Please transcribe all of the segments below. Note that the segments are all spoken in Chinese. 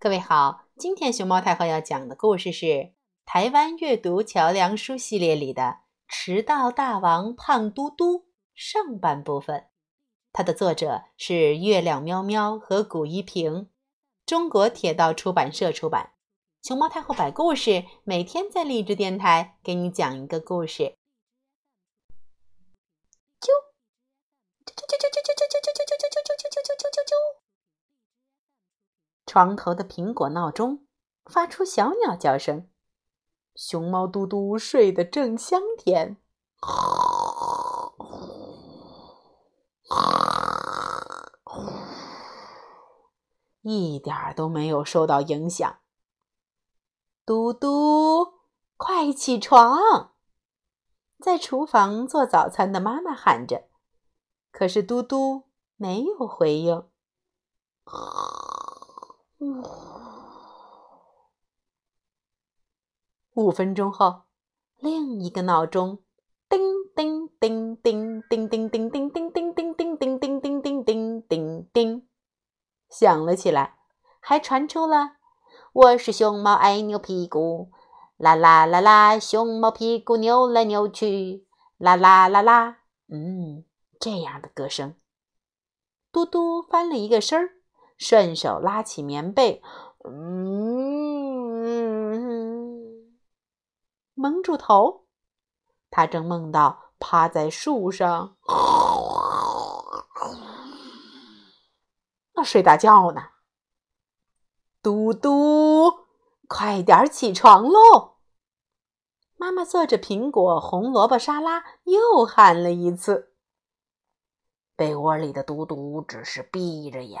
各位好，今天熊猫太后要讲的故事是台湾阅读桥梁书系列里的《迟到大王胖嘟嘟》上半部分。它的作者是月亮喵喵和古一平，中国铁道出版社出版。熊猫太后摆故事，每天在励志电台给你讲一个故事。床头的苹果闹钟发出小鸟叫声，熊猫嘟嘟睡得正香甜，一点儿都没有受到影响。嘟嘟，快起床！在厨房做早餐的妈妈喊着，可是嘟嘟没有回应。五分钟后，另一个闹钟叮叮叮叮叮叮叮叮叮叮叮叮叮叮叮叮叮叮响了起来，还传出了“我是熊猫，爱扭屁股，啦啦啦啦，熊猫屁股扭来扭去，啦啦啦啦”，嗯，这样的歌声。嘟嘟翻了一个身儿。顺手拉起棉被，嗯，蒙住头。他正梦到趴在树上，那睡大觉呢。嘟嘟，快点起床喽！妈妈做着苹果红萝卜沙拉，又喊了一次。被窝里的嘟嘟只是闭着眼。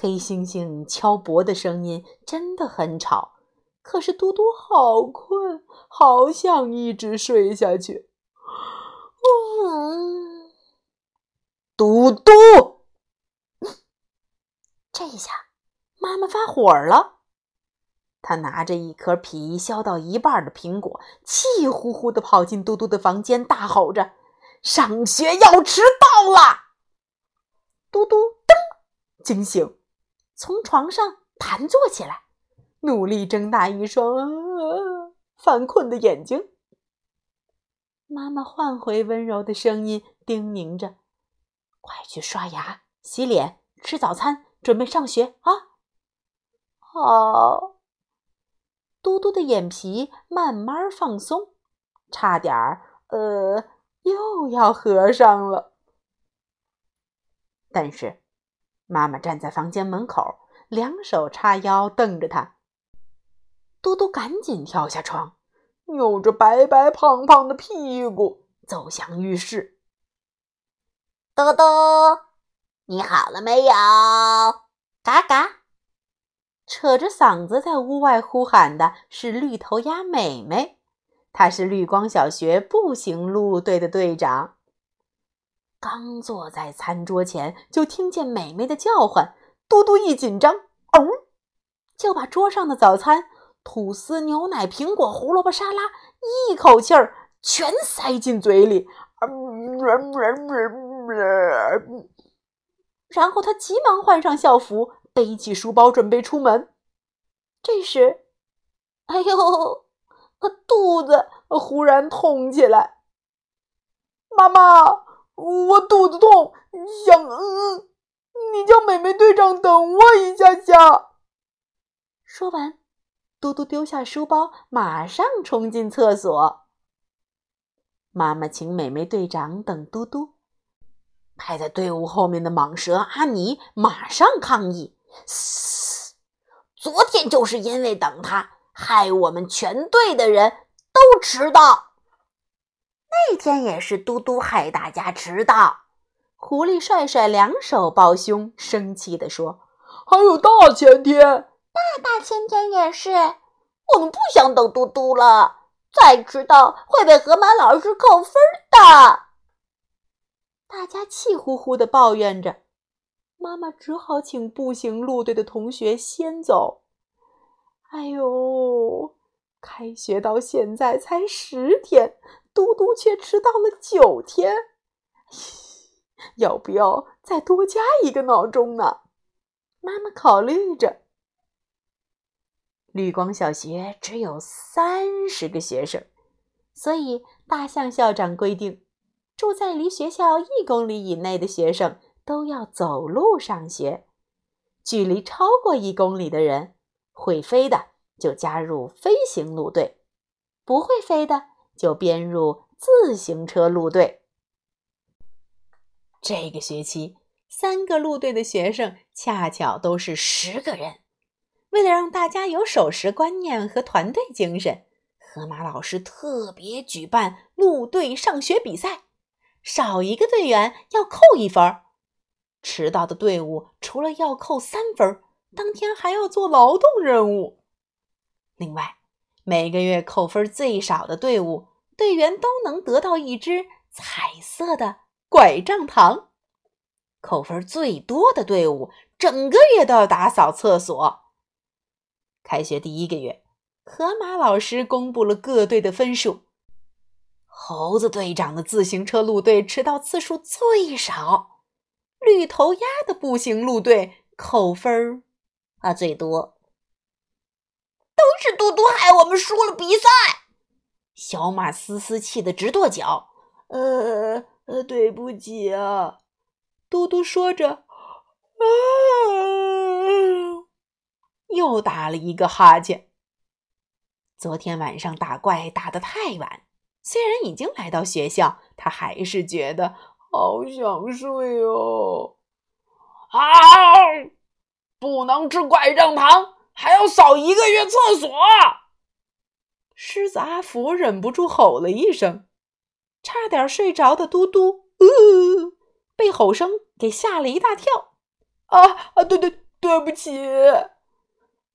黑猩猩敲钵的声音真的很吵，可是嘟嘟好困，好想一直睡下去。嘟嘟，这一下妈妈发火了。她拿着一颗皮削到一半的苹果，气呼呼的跑进嘟嘟的房间，大吼着：“上学要迟到了！”嘟嘟噔惊醒。从床上弹坐起来，努力睁大一双犯困的眼睛。妈妈换回温柔的声音，叮咛着：“快去刷牙、洗脸、吃早餐，准备上学啊！”好。嘟嘟的眼皮慢慢放松，差点儿呃又要合上了，但是。妈妈站在房间门口，两手叉腰瞪着他。嘟嘟赶紧跳下床，扭着白白胖胖的屁股走向浴室。嘟嘟，你好了没有？嘎嘎！扯着嗓子在屋外呼喊的是绿头鸭美美，她是绿光小学步行路队的队长。刚坐在餐桌前，就听见美美的叫唤。嘟嘟一紧张，哦，就把桌上的早餐——吐司、牛奶、苹果、胡萝卜沙拉——一口气儿全塞进嘴里。然后他急忙换上校服，背起书包，准备出门。这时，哎呦，他肚子忽然痛起来。妈妈。我肚子痛，想嗯嗯，你叫美美队长等我一下下。说完，嘟嘟丢下书包，马上冲进厕所。妈妈请美美队长等嘟嘟。排在队伍后面的蟒蛇阿尼马上抗议：“嘶！昨天就是因为等他，害我们全队的人都迟到。”那天也是嘟嘟害大家迟到。狐狸帅帅两手抱胸，生气地说：“还有大前天，大大前天也是。我们不想等嘟嘟了，再迟到会被河马老师扣分的。大家气呼呼地抱怨着，妈妈只好请步行路队的同学先走。哎呦，开学到现在才十天，嘟嘟却迟到了九天，要不要再多加一个闹钟呢？妈妈考虑着。绿光小学只有三十个学生，所以大象校长规定。住在离学校一公里以内的学生都要走路上学，距离超过一公里的人，会飞的就加入飞行路队，不会飞的就编入自行车路队。这个学期，三个路队的学生恰巧都是十个人。为了让大家有守时观念和团队精神，河马老师特别举办路队上学比赛。少一个队员要扣一分，迟到的队伍除了要扣三分，当天还要做劳动任务。另外，每个月扣分最少的队伍，队员都能得到一只彩色的拐杖糖；扣分最多的队伍，整个月都要打扫厕所。开学第一个月，河马老师公布了各队的分数。猴子队长的自行车路队迟到次数最少，绿头鸭的步行路队扣分儿啊最多。都是嘟嘟害我们输了比赛，小马思思气得直跺脚。呃呃，对不起啊，嘟嘟说着，啊，又打了一个哈欠。昨天晚上打怪打得太晚。虽然已经来到学校，他还是觉得好想睡哦。啊！不能吃拐杖糖，还要扫一个月厕所。狮子阿福忍不住吼了一声，差点睡着的嘟嘟，呃，被吼声给吓了一大跳。啊啊！对对，对不起，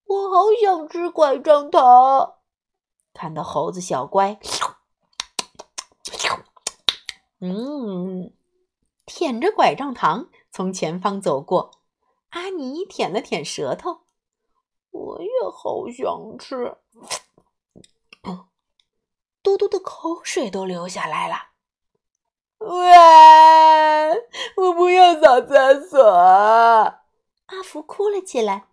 我好想吃拐杖糖。看到猴子小乖。嗯，舔着拐杖糖从前方走过，阿尼舔了舔舌头，我也好想吃。嘟嘟的口水都流下来了。喂，我不要扫厕所！阿福哭了起来。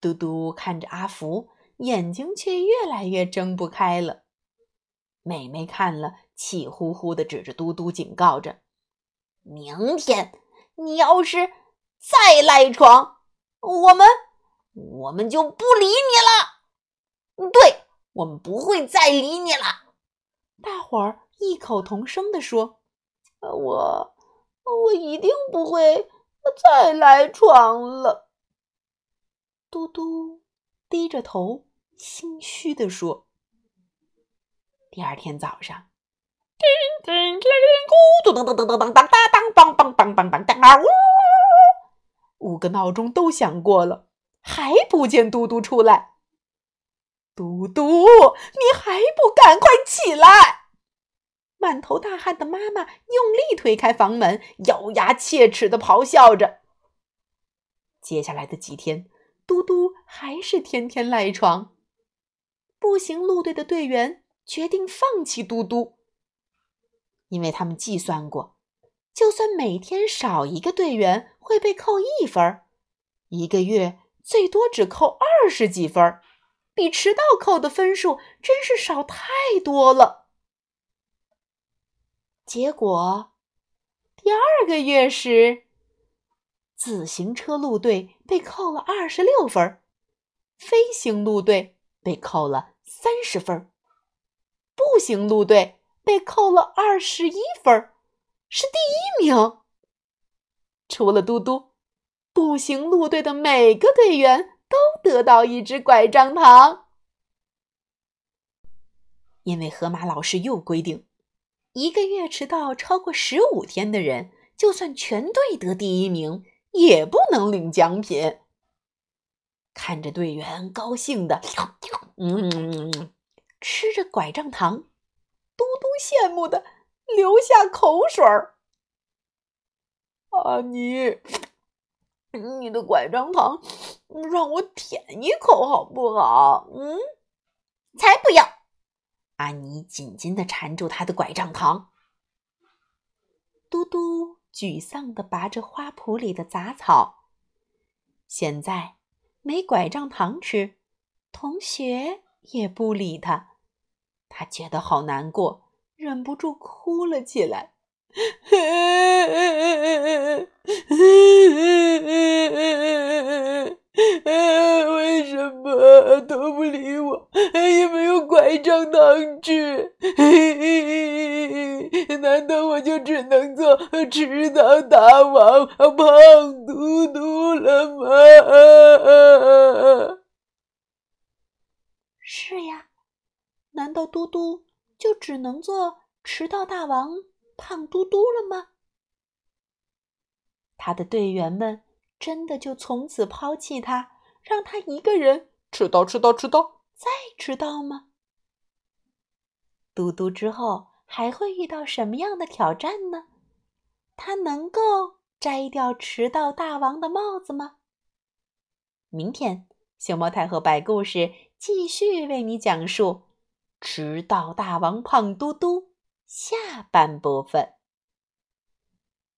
嘟嘟看着阿福，眼睛却越来越睁不开了。妹妹看了。气呼呼的指着嘟嘟，警告着：“明天你要是再赖床，我们我们就不理你了。对，我们不会再理你了，大伙儿异口同声地说：“我，我一定不会再来闯了。”嘟嘟低着头，心虚地说。第二天早上，叮叮叮叮，咕嘟噔噔噔噔噔噔当当，梆梆梆梆梆当，呜！五个闹钟都响过了，还不见嘟嘟出来。嘟嘟，你还不赶快起来！满头大汗的妈妈用力推开房门，咬牙切齿的咆哮着。接下来的几天，嘟嘟还是天天赖床。步行路队的队员决定放弃嘟嘟。因为他们计算过，就算每天少一个队员会被扣一分，一个月最多只扣二十几分，比迟到扣的分数真是少太多了。结果，第二个月时，自行车路队被扣了二十六分，飞行路队被扣了三十分，步行路队。被扣了二十一分，是第一名。除了嘟嘟，步行路队的每个队员都得到一只拐杖糖。因为河马老师又规定，一个月迟到超过十五天的人，就算全队得第一名，也不能领奖品。看着队员高兴的，嗯，吃着拐杖糖，嘟嘟羡慕的流下口水儿。阿尼，你的拐杖糖让我舔一口好不好？嗯，才不要！安妮紧紧的缠住他的拐杖糖。嘟嘟沮丧的拔着花圃里的杂草。现在。没拐杖糖吃，同学也不理他，他觉得好难过，忍不住哭了起来。为什么都不理我？也没有拐杖糖吃？难道我就只能做迟到大王胖嘟嘟了吗？是呀，难道嘟嘟就只能做迟到大王胖嘟嘟了吗？他的队员们真的就从此抛弃他，让他一个人迟到、迟到、迟到再迟到吗？嘟嘟之后。还会遇到什么样的挑战呢？他能够摘掉迟到大王的帽子吗？明天，熊猫太后摆故事继续为你讲述迟到大王胖嘟嘟下半部分。